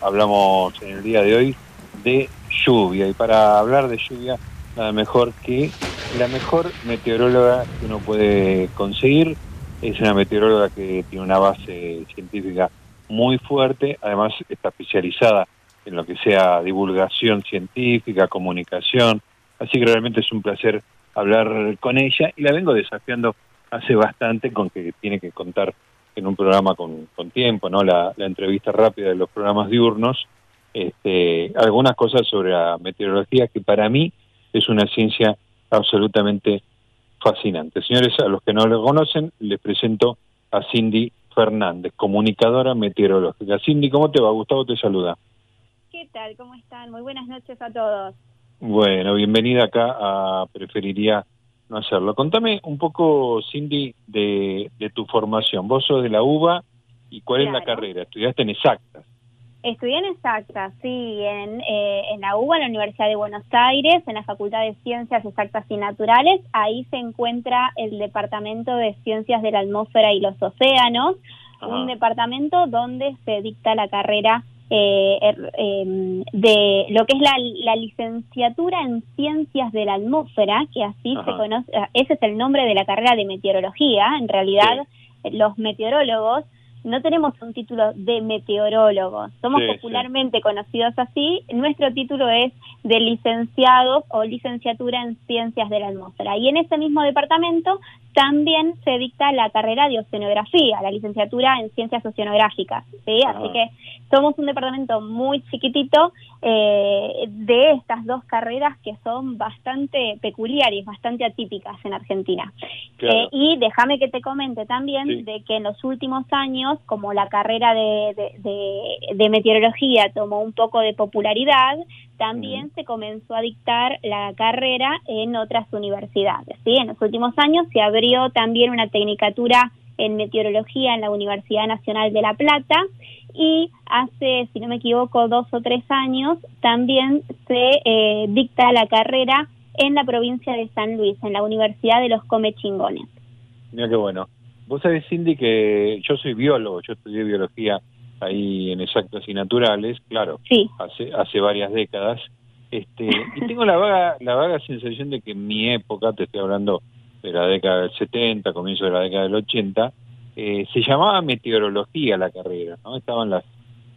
hablamos en el día de hoy de lluvia. Y para hablar de lluvia nada mejor que la mejor meteoróloga que uno puede conseguir. Es una meteoróloga que tiene una base científica muy fuerte, además está especializada en lo que sea divulgación científica, comunicación, así que realmente es un placer hablar con ella y la vengo desafiando hace bastante con que tiene que contar en un programa con, con tiempo, ¿no? La, la, entrevista rápida de los programas diurnos, este, algunas cosas sobre la meteorología que para mí es una ciencia absolutamente fascinante. Señores, a los que no lo conocen, les presento a Cindy Fernández, comunicadora meteorológica. Cindy, ¿cómo te va? Gustavo te saluda. ¿Qué tal? ¿Cómo están? Muy buenas noches a todos. Bueno, bienvenida acá a Preferiría no hacerlo. Contame un poco, Cindy, de, de tu formación. Vos sos de la UBA y cuál claro. es la carrera. ¿Estudiaste en exactas? Estudié en exactas, sí, en, eh, en la UBA, en la Universidad de Buenos Aires, en la Facultad de Ciencias Exactas y Naturales. Ahí se encuentra el Departamento de Ciencias de la Atmósfera y los Océanos, Ajá. un departamento donde se dicta la carrera eh, eh, de lo que es la, la, licenciatura en ciencias de la atmósfera, que así Ajá. se conoce, ese es el nombre de la carrera de meteorología. En realidad, sí. los meteorólogos no tenemos un título de meteorólogos, somos sí, popularmente sí. conocidos así. Nuestro título es de licenciados o licenciatura en ciencias de la atmósfera. Y en ese mismo departamento también se dicta la carrera de oceanografía, la licenciatura en ciencias oceanográficas. ¿sí? Ah. Así que somos un departamento muy chiquitito eh, de estas dos carreras que son bastante peculiares, bastante atípicas en Argentina. Claro. Eh, y déjame que te comente también Sí. de que en los últimos años, como la carrera de, de, de- de meteorología tomó un poco de popularidad, también se comenzó a dictar la carrera en otras universidades. ¿sí? En los últimos años se abrió también una tecnicatura en meteorología en la Universidad Nacional de La Plata y hace, si no me equivoco, dos o tres años también se eh, dicta la carrera en la provincia de San Luis, en la Universidad de los Comechingones. Mira qué bueno. Vos sabés, Cindy, que yo soy biólogo, yo estudié biología ahí en exactas y naturales, claro, Sí, hace, hace varias décadas. Este, y tengo la vaga, la vaga sensación de que en mi época, te estoy hablando de la década del 70, comienzo de la década del 80, eh, se llamaba meteorología la carrera, ¿no? Estaban las,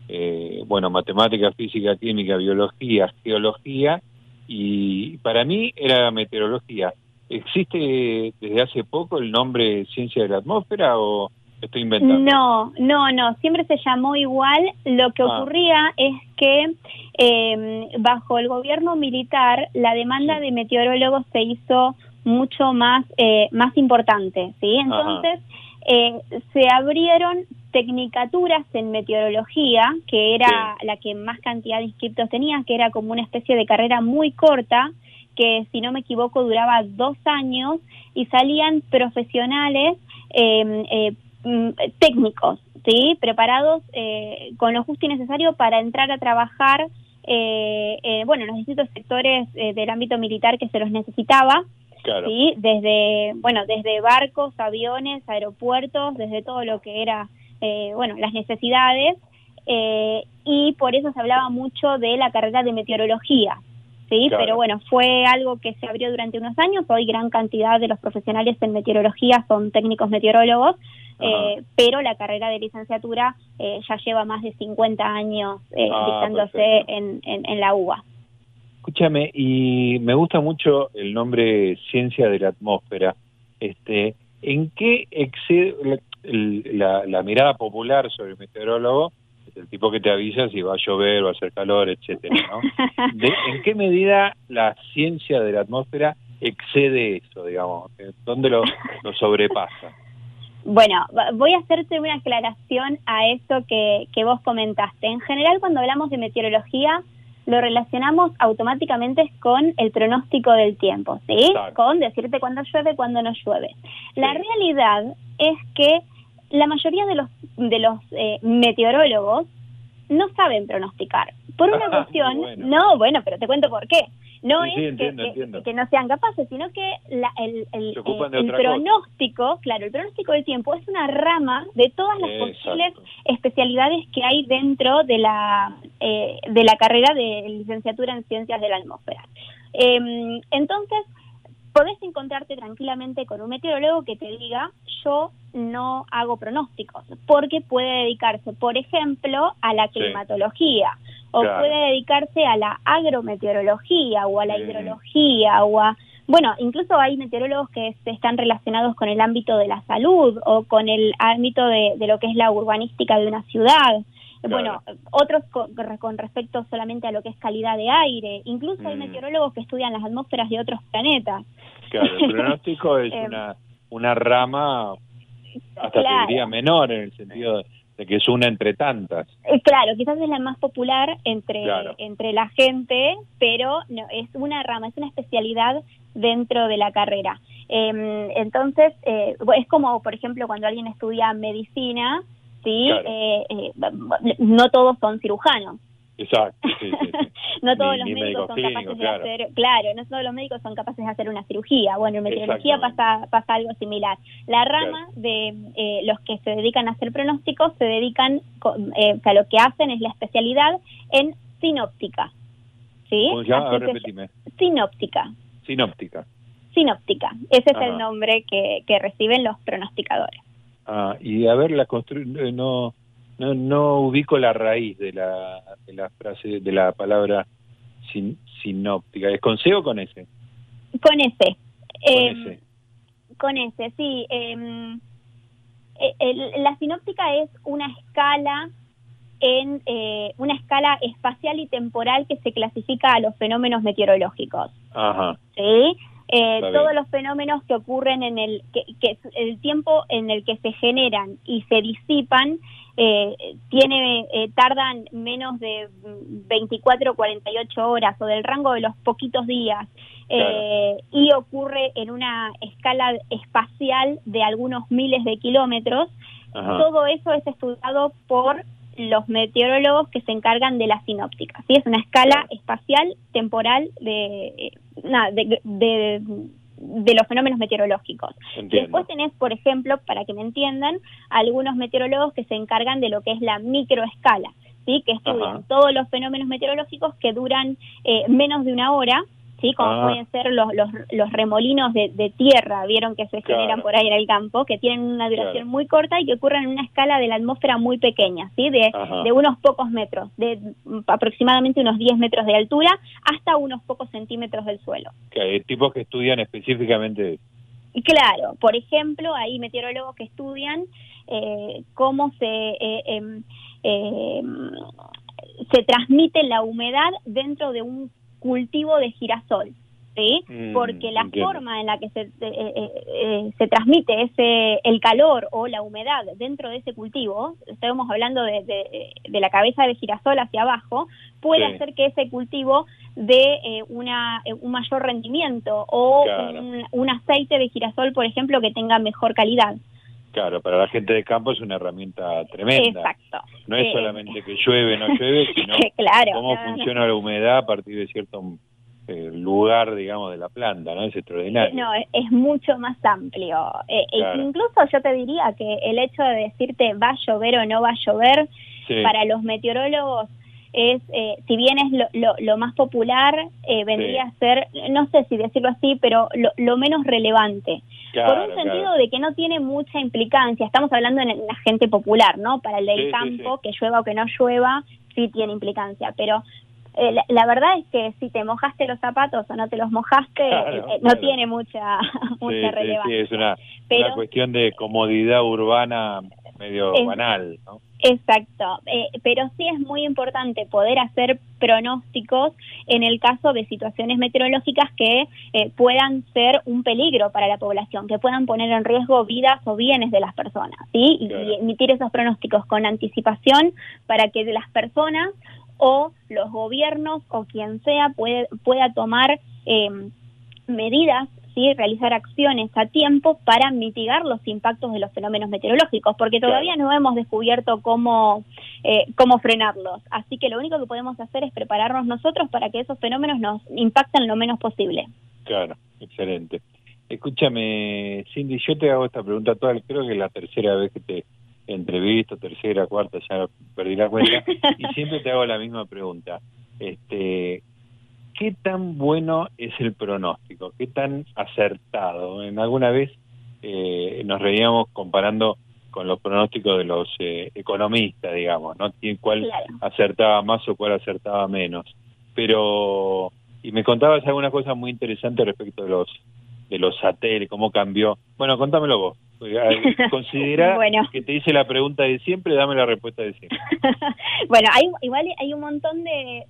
eh, bueno, matemática, física, química, biología, geología, y para mí era meteorología. ¿Existe desde hace poco el nombre ciencia de la atmósfera o estoy inventando? No, no, no, siempre se llamó igual. Lo que Ah. ocurría es que eh, bajo el gobierno militar la demanda de meteorólogos se hizo mucho más, eh, más importante, ¿sí? Entonces eh, se abrieron tecnicaturas en meteorología, que era la que más cantidad de inscriptos tenía, que era como una especie de carrera muy corta, que si no me equivoco duraba dos años y salían profesionales eh, eh, mm, técnicos, ¿sí? Preparados eh, con lo justo y necesario para entrar a trabajar, eh, eh, bueno, en los distintos sectores eh, del ámbito militar que se los necesitaba, Claro. ¿sí? Desde, bueno, desde barcos, aviones, aeropuertos, desde todo lo que era, eh, bueno, las necesidades, eh, y por eso se hablaba mucho de la carrera de meteorología, ¿sí? Claro. Pero bueno, fue algo que se abrió durante unos años, hoy gran cantidad de los profesionales en meteorología son técnicos meteorólogos, eh, pero la carrera de licenciatura eh, ya lleva más de 50 años eh, Ah, dictándose perfecto. en, en, en la UBA. Escúchame, y me gusta mucho el nombre ciencia de la atmósfera. Este, ¿En qué excede la, la- la mirada popular sobre el meteorólogo? Es el tipo que te avisa si va a llover, va a hacer calor, etcétera, ¿no? De- ¿En qué medida la ciencia de la atmósfera excede eso, digamos? ¿Dónde lo, lo sobrepasa? Bueno, voy a hacerte una aclaración a eso que, que vos comentaste. En general, cuando hablamos de meteorología, lo relacionamos automáticamente con el pronóstico del tiempo, ¿sí? Claro. Con decirte cuándo llueve, cuándo no llueve. La Sí. realidad es que la mayoría de los, de los eh, meteorólogos no saben pronosticar. Por una Ah, cuestión, bueno. no, bueno, pero te cuento por qué. no es que, no sean capaces, sino que el, el, pronóstico, claro, el pronóstico del tiempo es una rama de todas las posibles especialidades que hay dentro de la, eh, de la carrera de licenciatura en ciencias de la atmósfera. Em, entonces, podés encontrarte tranquilamente con un meteorólogo que te diga, yo no hago pronósticos, porque puede dedicarse, por ejemplo, a la climatología, o puede dedicarse a la agrometeorología, o a la hidrología, o a... Bueno, incluso hay meteorólogos que están relacionados con el ámbito de la salud o con el ámbito de lo que es la urbanística de una ciudad. Bueno, otros con, respecto solamente a lo que es calidad de aire. Incluso hay mm. meteorólogos que estudian las atmósferas de otros planetas. Claro, el pronóstico es eh, una, una rama hasta te diría menor en el sentido de que es una entre tantas. Eh, claro, quizás es la más popular entre, entre la gente, pero no, es una rama, es una especialidad dentro de la carrera. Em, entonces, eh, es como, por ejemplo, cuando alguien estudia medicina, ¿sí? Eh, eh, no todos son cirujanos. Exacto. no todos los médicos son capaces de hacer, claro, no todos los médicos son capaces de hacer una cirugía. Bueno, en meteorología pasa, pasa algo similar. La rama de eh, los que se dedican a hacer pronósticos se dedican, eh, lo que hacen es la especialidad en sinóptica. ¿Sí? ¿Cómo se llama? Repetime. Sinóptica. Sinóptica. Sinóptica. Ese es el nombre que, que reciben los pronosticadores. Ah, y a ver, la eh, no, no, no ubico la raíz de la, de la frase, de la palabra sin, sinóptica. ¿Es con C o con S? Con S. Con em, S. Con S, sí. Em, e, la sinóptica es una escala en eh, una escala espacial y temporal que se clasifica a los fenómenos meteorológicos. Ajá. ¿Sí? Eh, todos los fenómenos que ocurren en el que, el tiempo en el que se generan y se disipan eh, tiene eh, tardan menos de 24 o 48 horas o del rango de los poquitos días y ocurre en una escala espacial de algunos miles de kilómetros todo eso es estudiado por los meteorólogos que se encargan de la sinóptica. ¿sí? Es una escala espacial, temporal de, de, de, los fenómenos meteorológicos. Después tenés, por ejemplo, para que me entiendan, algunos meteorólogos que se encargan de lo que es la microescala. ¿sí? que estudian todos los fenómenos meteorológicos que duran eh, menos de una hora ¿sí? Como ah. pueden ser los, los, los remolinos de, de, tierra, vieron que se generan por ahí en el campo, que tienen una duración muy corta y que ocurren en una escala de la atmósfera muy pequeña, ¿sí? De, de unos pocos metros, de aproximadamente unos 10 metros de altura hasta unos pocos centímetros del suelo. Que hay tipos que estudian específicamente Claro, por ejemplo, hay meteorólogos que estudian eh, cómo se eh, em, se transmite la humedad dentro de un cultivo de girasol. ¿Sí? Mm, Porque la forma en la que se, eh, eh, eh, se transmite ese el calor o la humedad dentro de ese cultivo, estamos hablando de, de, la cabeza de girasol hacia abajo, puede hacer que ese cultivo dé una, un mayor rendimiento o un, un aceite de girasol, por ejemplo, que tenga mejor calidad. Claro, para la gente de campo es una herramienta tremenda. Exacto. No es solamente que llueve, no llueve, sino cómo funciona la humedad a partir de cierto eh, lugar, digamos, de la planta, ¿no? Es extraordinario. No, es mucho más amplio. Eh, e incluso yo te diría que el hecho de decirte va a llover o no va a llover, para los meteorólogos es, eh, si bien es lo, lo, más popular, eh, vendría a ser, no sé si decirlo así, pero lo, menos relevante. por un sentido de que no tiene mucha implicancia. Estamos hablando en la gente popular, ¿no? Para el del campo, que llueva o que no llueva, sí tiene implicancia. Pero eh, la, verdad es que si te mojaste los zapatos o no te los mojaste, no tiene mucha, mucha relevancia. Es una, una cuestión de comodidad urbana medio banal, ¿no? Exacto, eh, pero sí es muy importante poder hacer pronósticos en el caso de situaciones meteorológicas que eh, puedan ser un peligro para la población, que puedan poner en riesgo vidas o bienes de las personas, ¿sí? Y, emitir esos pronósticos con anticipación para que las personas o los gobiernos o quien sea puede, pueda tomar eh, medidas ¿sí? realizar acciones a tiempo para mitigar los impactos de los fenómenos meteorológicos, porque todavía no hemos descubierto cómo, eh, cómo frenarlos. Así que lo único que podemos hacer es prepararnos nosotros para que esos fenómenos nos impacten lo menos posible. Claro, excelente. Escúchame, Cindy, yo te hago esta pregunta toda, creo que es la tercera vez que te entrevisto, tercera, cuarta, ya perdí la cuenta, y siempre te hago la misma pregunta. Este, ¿Qué tan bueno es el pronóstico? ¿Qué tan acertado? En alguna vez eh, nos reíamos comparando con los pronósticos de los eh, economistas, digamos, ¿no? ¿Cuál acertaba más o cuál acertaba menos? Pero, y me contabas alguna cosa muy interesante respecto de los de los satélites, cómo cambió. Bueno, contámelo vos. Considera que te hice la pregunta de siempre, dame la respuesta de siempre. bueno, hay, igual hay un montón de,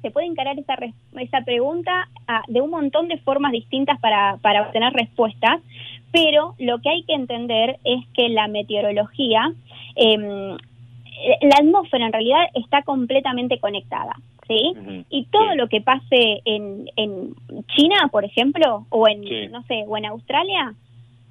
se puede encarar esa, esa pregunta ah, de un montón de formas distintas para, para obtener respuestas, pero lo que hay que entender es que la meteorología, eh, la atmósfera en realidad está completamente conectada. ¿Sí? Y todo lo que pase en, en China, por ejemplo, o en, no sé, o en Australia,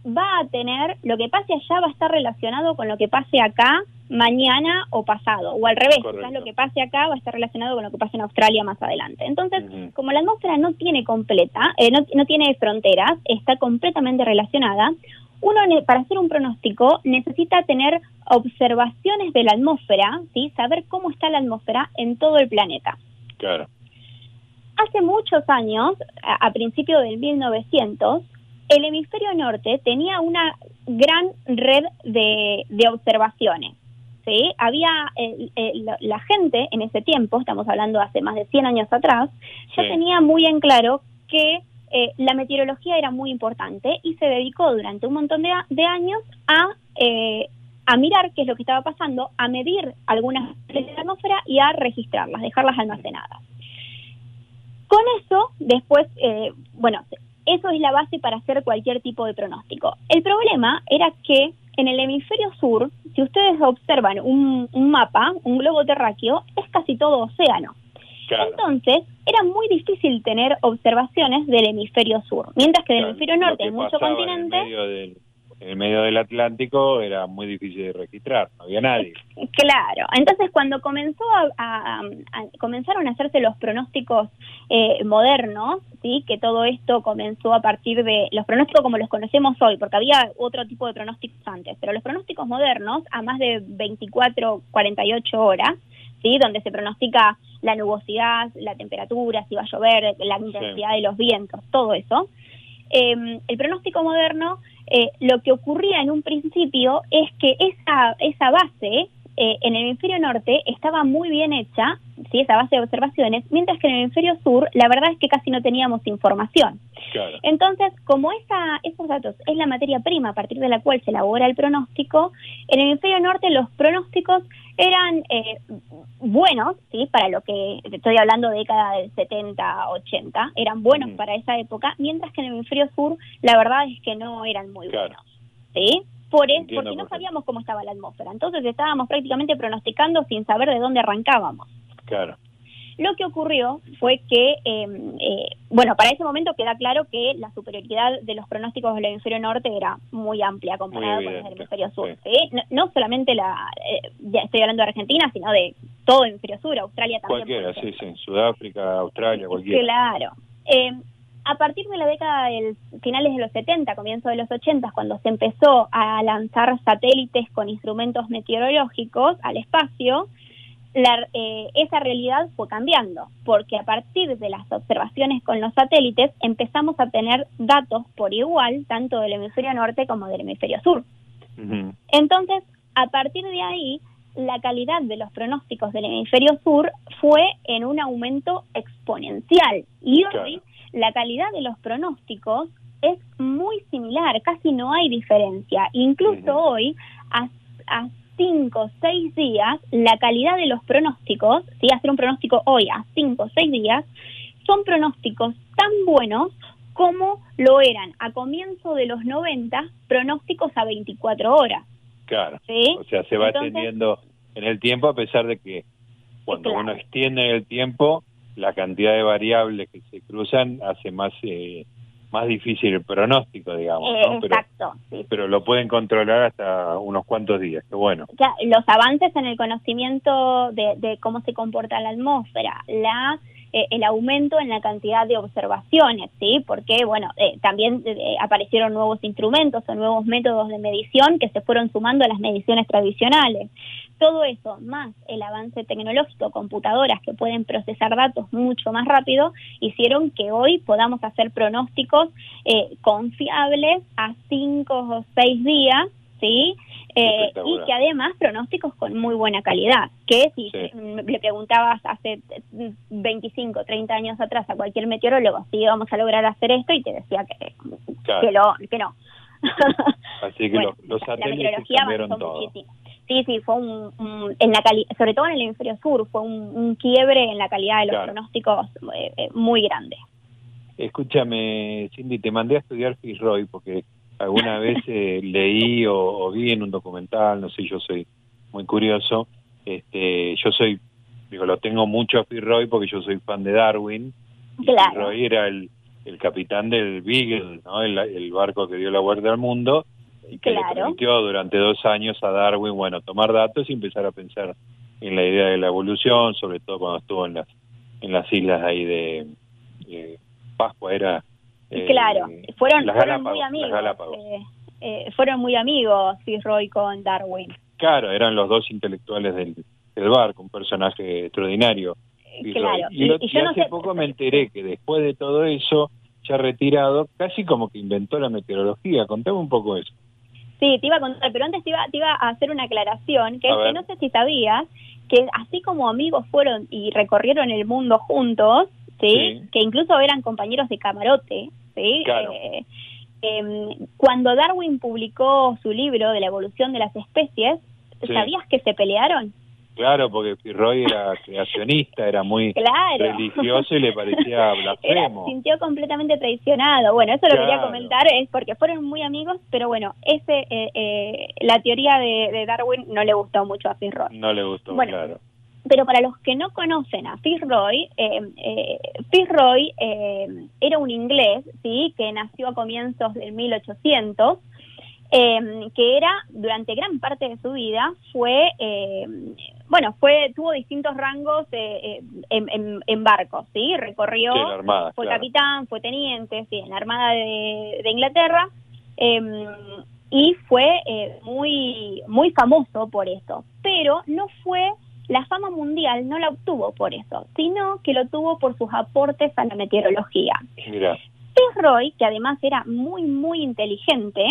va a tener, lo que pase allá va a estar relacionado con lo que pase acá mañana o pasado, o al revés, quizás lo que pase acá va a estar relacionado con lo que pase en Australia más adelante. Entonces, como la atmósfera no tiene completa, eh, no, no tiene fronteras, está completamente relacionada, uno para hacer un pronóstico necesita tener observaciones de la atmósfera, ¿sí? saber cómo está la atmósfera en todo el planeta. Claro. Hace muchos años, a, a principios del 1900, el hemisferio norte tenía una gran red de, observaciones. ¿sí? Había la gente en ese tiempo, estamos hablando hace más de 100 años atrás, ya tenía muy en claro que eh, la meteorología era muy importante y se dedicó durante un montón de, años a, eh, a mirar qué es lo que estaba pasando, a medir algunas de la atmósfera y a registrarlas, dejarlas almacenadas. Con eso, después, eh, bueno, eso es la base para hacer cualquier tipo de pronóstico. El problema era que en el hemisferio sur, si ustedes observan un, mapa, un globo terráqueo, es casi todo océano. Entonces, era muy difícil tener observaciones del hemisferio sur, mientras que del hemisferio norte hay mucho continente en el medio del Atlántico era muy difícil de registrar, no había nadie. Claro, entonces cuando comenzó a, comenzaron a hacerse los pronósticos eh, modernos, sí, que todo esto comenzó a partir de los pronósticos como los conocemos hoy, porque había otro tipo de pronósticos antes, pero los pronósticos modernos a más de 24, 48 horas, sí, donde se pronostica la nubosidad, la temperatura, si va a llover, la intensidad de los vientos, todo eso. Eh, el pronóstico moderno eh, lo que ocurría en un principio es que esa, esa base eh, en el hemisferio norte estaba muy bien hecha, ¿sí? esa base de observaciones, mientras que en el hemisferio sur la verdad es que casi no teníamos información. Entonces, como esa, esos datos es la materia prima a partir de la cual se elabora el pronóstico, en el hemisferio norte los pronósticos eran eh, buenos, ¿sí? para lo que estoy hablando de década del 70, 80, eran buenos para esa época, mientras que en el hemisferio sur la verdad es que no eran muy buenos. ¿sí? Por eso, porque no sabíamos cómo estaba la atmósfera. Entonces estábamos prácticamente pronosticando sin saber de dónde arrancábamos. Claro. Lo que ocurrió fue que, em, eh, bueno, para ese momento queda claro que la superioridad de los pronósticos del hemisferio norte era muy amplia comparada con los del hemisferio sur. No, solamente la, eh, ya estoy hablando de Argentina, sino de todo el hemisferio sur, Australia también. Cualquiera, sí, sí, Sudáfrica, Australia, cualquiera. Claro. A partir de la década del finales de los 70, comienzo de los 80, cuando se empezó a lanzar satélites con instrumentos meteorológicos al espacio, eh, esa realidad fue cambiando, porque a partir de las observaciones con los satélites empezamos a tener datos por igual, tanto del hemisferio norte como del hemisferio sur. Entonces, a partir de ahí, la calidad de los pronósticos del hemisferio sur fue en un aumento exponencial. Y hoy la calidad de los pronósticos es muy similar, casi no hay diferencia. Incluso hoy, a, cinco o seis días, la calidad de los pronósticos, si hacer un pronóstico hoy a cinco o seis días, son pronósticos tan buenos como lo eran a comienzo de los 90 pronósticos a 24 horas. Claro. O sea, se va extendiendo en el tiempo a pesar de que cuando uno extiende el tiempo, la cantidad de variables que se cruzan hace más eh, más difícil el pronóstico, digamos. Eh, exacto. Pero, lo pueden controlar hasta unos cuantos días, qué bueno. Ya, los avances en el conocimiento de, de cómo se comporta la atmósfera, la eh, el aumento en la cantidad de observaciones, ¿sí? Porque, bueno, eh, también eh, aparecieron nuevos instrumentos o nuevos métodos de medición que se fueron sumando a las mediciones tradicionales. Todo eso, más el avance tecnológico, computadoras que pueden procesar datos mucho más rápido, hicieron que hoy podamos hacer pronósticos confiables a cinco o seis días ¿sí? Eh, y que además pronósticos con muy buena calidad, que si le preguntabas hace 25, 30 años atrás a cualquier meteorólogo si íbamos a lograr hacer esto y te decía que, que, lo, que no. Así que los, satélites cambiaron todo. Muchísimo. Sí, sí, fue un, en la sobre todo en el hemisferio sur, fue un, quiebre en la calidad de los pronósticos eh, eh, muy grande. Escúchame, Cindy, te mandé a estudiar Fitzroy porque alguna vez eh, leí o, vi en un documental, no sé, yo soy muy curioso, este, yo soy, digo, lo tengo mucho a Fitzroy porque yo soy fan de Darwin. Claro. era el, el capitán del Beagle, ¿no? El, barco que dio la vuelta al mundo y que le permitió durante dos años a Darwin, bueno, tomar datos y empezar a pensar en la idea de la evolución, sobre todo cuando estuvo en las en las islas ahí de Pascua, era claro, eh, fueron, fueron muy amigos. Eh, eh, fueron muy amigos Fitzroy con Darwin. Claro, eran los dos intelectuales del, del barco, un personaje extraordinario. Claro, y, yo hace poco me enteré que después de todo eso, ya retirado, casi como que inventó la meteorología. Contame un poco eso. Sí, te iba a contar, pero antes te iba, te iba a hacer una aclaración, que es que no sé si sabías que así como amigos fueron y recorrieron el mundo juntos, ¿sí? que incluso eran compañeros de camarote, ¿sí? Eh, em, cuando Darwin publicó su libro de la evolución de las especies, ¿sabías que se pelearon? Claro, porque Roy era creacionista, era muy religioso y le parecía blasfemo. se sintió completamente traicionado. Bueno, eso lo quería comentar, es porque fueron muy amigos, pero bueno, ese eh, eh, la teoría de, Darwin no le gustó mucho a Roy. No le gustó, claro. Pero para los que no conocen a Fitzroy, eh, eh, Fitzroy eh, era un inglés, sí, que nació a comienzos del 1800, eh, que era durante gran parte de su vida fue, bueno, fue tuvo distintos rangos en, barcos, sí, recorrió, fue capitán, fue teniente, sí, en la armada de, de Inglaterra y fue muy muy famoso por eso, pero no fue la fama mundial no la obtuvo por eso, sino que lo tuvo por sus aportes a la meteorología. Mira. Roy, que además era muy, muy inteligente,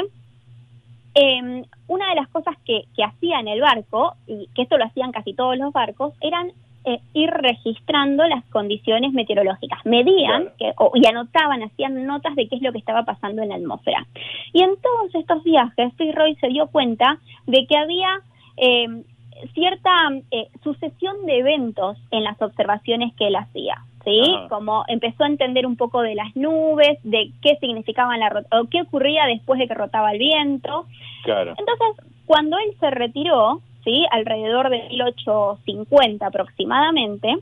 em, una de las cosas que, hacía en el barco, y que esto lo hacían casi todos los barcos, eran eh, ir registrando las condiciones meteorológicas. Medían que, y anotaban, hacían notas de qué es lo que estaba pasando en la atmósfera. Y en todos estos viajes, Roy se dio cuenta de que había em, cierta eh, sucesión de eventos en las observaciones que él hacía. ¿sí? Como empezó a entender un poco de las nubes, de qué significaban la o qué ocurría después de que rotaba el viento. Claro. Entonces, cuando él se retiró, ¿sí? Alrededor de 1850 aproximadamente,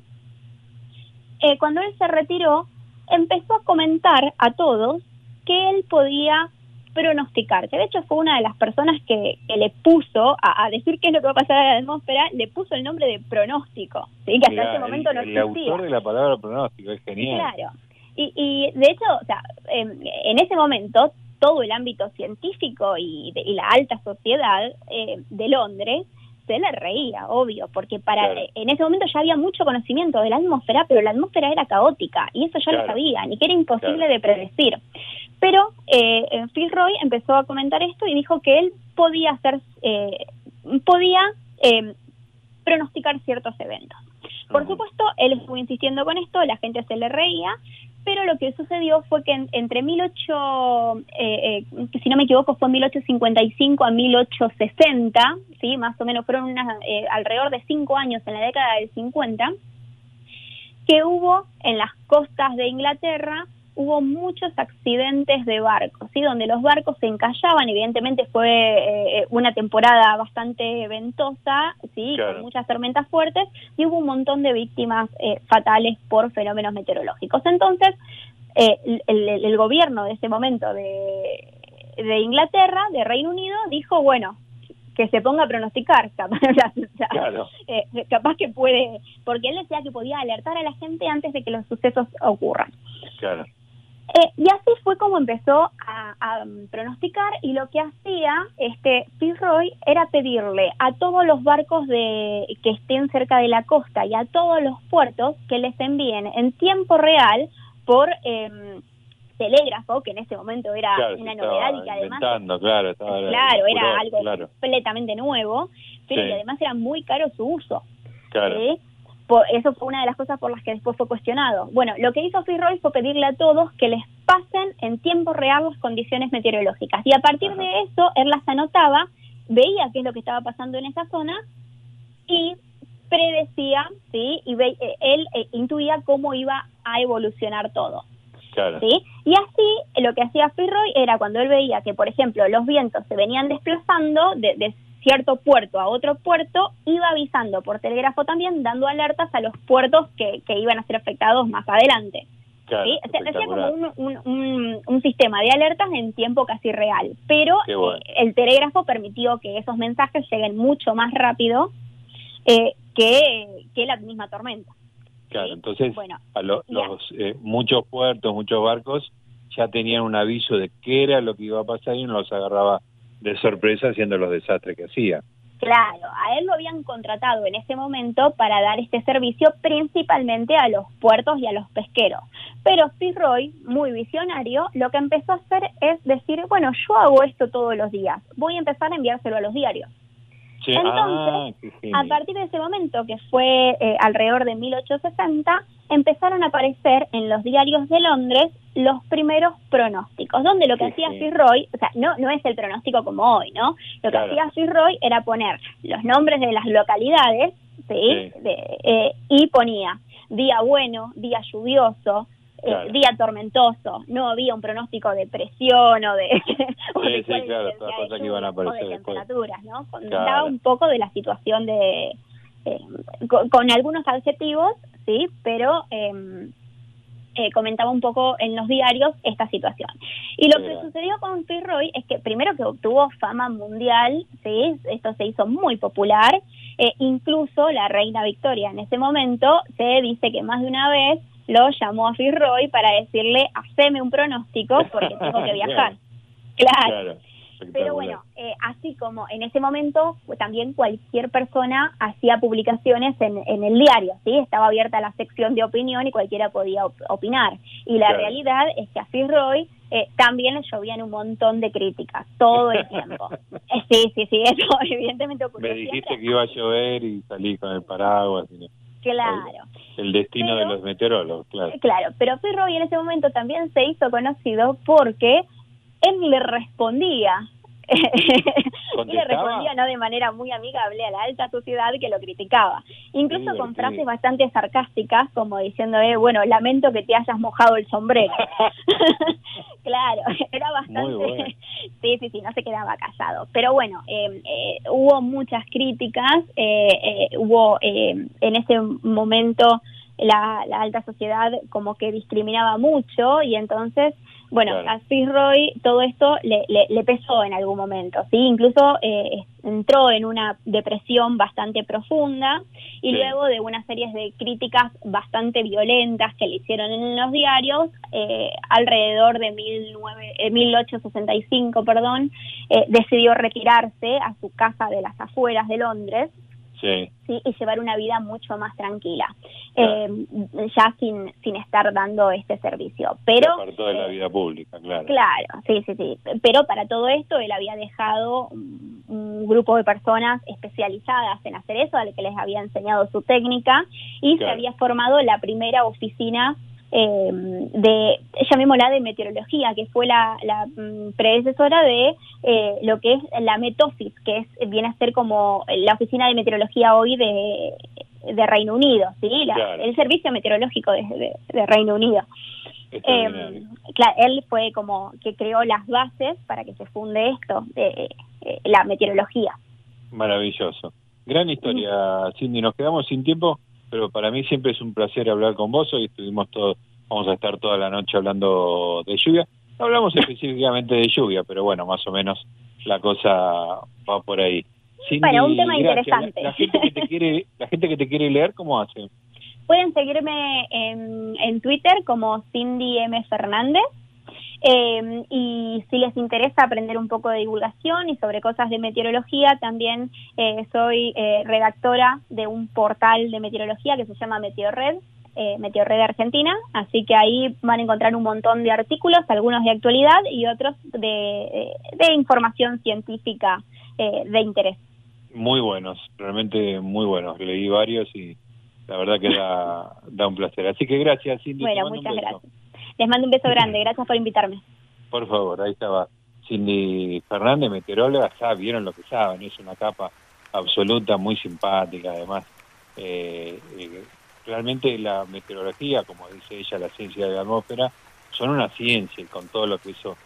eh, cuando él se retiró, empezó a comentar a todos que él podía pronosticar, que de hecho fue una de las personas que, le puso a, decir qué es lo que va a pasar en la atmósfera, le puso el nombre de pronóstico, ¿sí? que hasta ese momento no existía. El autor de la palabra pronóstico, es genial. Claro, y, y de hecho, o sea, en, ese momento todo el ámbito científico y, de, la alta sociedad eh, de Londres se le reía, obvio, porque para en ese momento ya había mucho conocimiento de la atmósfera, pero la atmósfera era caótica y eso ya lo sabían y que era imposible de predecir. Pero eh, Phil Roy empezó a comentar esto y dijo que él podía hacer, eh, podía eh, pronosticar ciertos eventos. Por supuesto, él estuvo insistiendo con esto, la gente se le reía, pero lo que sucedió fue que entre 18, eh, eh, si no me equivoco, fue 1855 a 1860, ¿sí? más o menos fueron unas, eh, alrededor de cinco años en la década del 50, que hubo en las costas de Inglaterra hubo muchos accidentes de barcos, ¿sí? donde los barcos se encallaban, evidentemente fue eh, una temporada bastante ventosa, ¿sí? con muchas tormentas fuertes, y hubo un montón de víctimas eh, fatales por fenómenos meteorológicos. Entonces, eh, el, gobierno de ese momento de, de Inglaterra, de Reino Unido, dijo, bueno, que se ponga a pronosticar, capaz, eh, capaz que puede, porque él decía que podía alertar a la gente antes de que los sucesos ocurran. Claro. Eh, y así fue como empezó a, pronosticar y lo que hacía este Fitzroy era pedirle a todos los barcos de que estén cerca de la costa y a todos los puertos que les envíen en tiempo real por eh, telégrafo, que en ese momento era una novedad y que además... Claro, claro era algo completamente nuevo, pero que además era muy caro su uso. Claro. Eso fue una de las cosas por las que después fue cuestionado. Bueno, lo que hizo Fitzroy fue pedirle a todos que les pasen en tiempo real las condiciones meteorológicas. Y a partir de eso, él las anotaba, veía qué es lo que estaba pasando en esa zona y predecía, ¿sí? Y eh, él eh, intuía cómo iba a evolucionar todo. ¿sí? Y así lo que hacía Fitzroy era cuando él veía que, por ejemplo, los vientos se venían desplazando de, cierto puerto a otro puerto, iba avisando por telégrafo también, dando alertas a los puertos que, iban a ser afectados más adelante. ¿sí? hacía como un, un, sistema de alertas en tiempo casi real, pero eh, el telégrafo permitió que esos mensajes lleguen mucho más rápido eh, que, que la misma tormenta. Claro, entonces a los eh, muchos puertos, muchos barcos ya tenían un aviso de qué era lo que iba a pasar y no los agarraba de sorpresa haciendo los desastres que hacía. Claro, a él lo habían contratado en ese momento para dar este servicio principalmente a los puertos y a los pesqueros. Pero Fitzroy, muy visionario, lo que empezó a hacer es decir, bueno, yo hago esto todos los días, voy a empezar a enviárselo a los diarios. Entonces, ah, a partir de ese momento, que fue eh, alrededor de 1860, empezaron a aparecer en los diarios de Londres los primeros pronósticos, donde lo que hacía Fitzroy, o sea, no, no es el pronóstico como hoy, ¿no? Lo que hacía Fitzroy era poner los nombres de las localidades, ¿sí? Eh, y ponía día bueno, día lluvioso, eh, día tormentoso, no había un pronóstico de presión o de, sí, sí, claro, todas cosas que iban a aparecer de temperaturas, ¿no? Contaba un poco de la situación de eh, con, algunos adjetivos, sí, pero em, eh, comentaba un poco en los diarios esta situación. Y lo que sucedió con Fitzroy es que primero que obtuvo fama mundial, sí, esto se hizo muy popular, eh, incluso la reina Victoria en ese momento se dice que más de una vez lo llamó a Fitzroy para decirle, haceme un pronóstico porque tengo que viajar. claro. Pero bueno, eh, así como en ese momento también cualquier persona hacía publicaciones en, en, el diario, ¿sí? Estaba abierta la sección de opinión y cualquiera podía opinar. Y la realidad es que a Fitzroy eh, también le llovían un montón de críticas, todo el tiempo. Eh, sí, sí, sí, eso evidentemente ocurrió. Me dijiste que iba a llover y salí con el paraguas. Claro. El, destino de los meteorólogos, claro. Claro, pero Fitzroy en ese momento también se hizo conocido porque él le respondía y le respondía no de manera muy amigable a la alta sociedad que lo criticaba, incluso con frases bastante sarcásticas como diciendo, eh, bueno, lamento que te hayas mojado el sombrero. claro, era bastante... sí, sí, sí, no se quedaba callado. Pero bueno, em, eh, hubo muchas críticas, eh, eh, hubo en ese momento la, la alta sociedad como que discriminaba mucho y entonces bueno, a Fitzroy todo esto le, le, pesó en algún momento, ¿sí? Incluso eh, entró en una depresión bastante profunda y luego de una serie de críticas bastante violentas que le hicieron en los diarios, eh, alrededor de 19, 1865, eh, perdón, decidió retirarse a su casa de las afueras de Londres Sí. y llevar una vida mucho más tranquila, eh, ya sin, sin estar dando este servicio. Pero de la eh, vida pública, claro. Claro, sí, sí, sí. Pero para todo esto él había dejado un, grupo de personas especializadas en hacer eso, al que les había enseñado su técnica y se había formado la primera oficina eh, de, llamémosla de meteorología, que fue la, mm, predecesora de eh, lo que es la METOFIS, que es viene a ser como la oficina de meteorología hoy de, de Reino Unido, ¿sí? El servicio meteorológico de, Reino Unido. Eh, claro, él fue como que creó las bases para que se funde esto, de eh, la meteorología. Maravilloso. Gran historia, Cindy. Nos quedamos sin tiempo pero para mí siempre es un placer hablar con vos. Hoy estuvimos todos vamos a estar toda la noche hablando de lluvia. No hablamos específicamente de lluvia, pero bueno, más o menos la cosa va por ahí. bueno, un tema interesante. La, gente que te quiere, la gente que te quiere leer, ¿cómo hace? Pueden seguirme en, en Twitter como Cindy M. Fernández eh, y si les interesa aprender un poco de divulgación y sobre cosas de meteorología, también eh, soy eh, redactora de un portal de meteorología que se llama Meteorred, Meteorred Argentina, así que ahí van a encontrar un montón de artículos, algunos de actualidad y otros de, de información científica de interés. Muy buenos, realmente muy buenos. Leí varios y la verdad que da, da un placer. Así que gracias, Cindy. Bueno, muchas gracias. Les mando un beso grande, gracias por invitarme. Por favor, ahí estaba Cindy Fernández, meteoróloga, ya vieron lo que saben, es una capa absoluta, muy simpática además. Eh, eh, realmente la meteorología, como dice ella, la ciencia de la atmósfera, son una ciencia y con todo lo que eso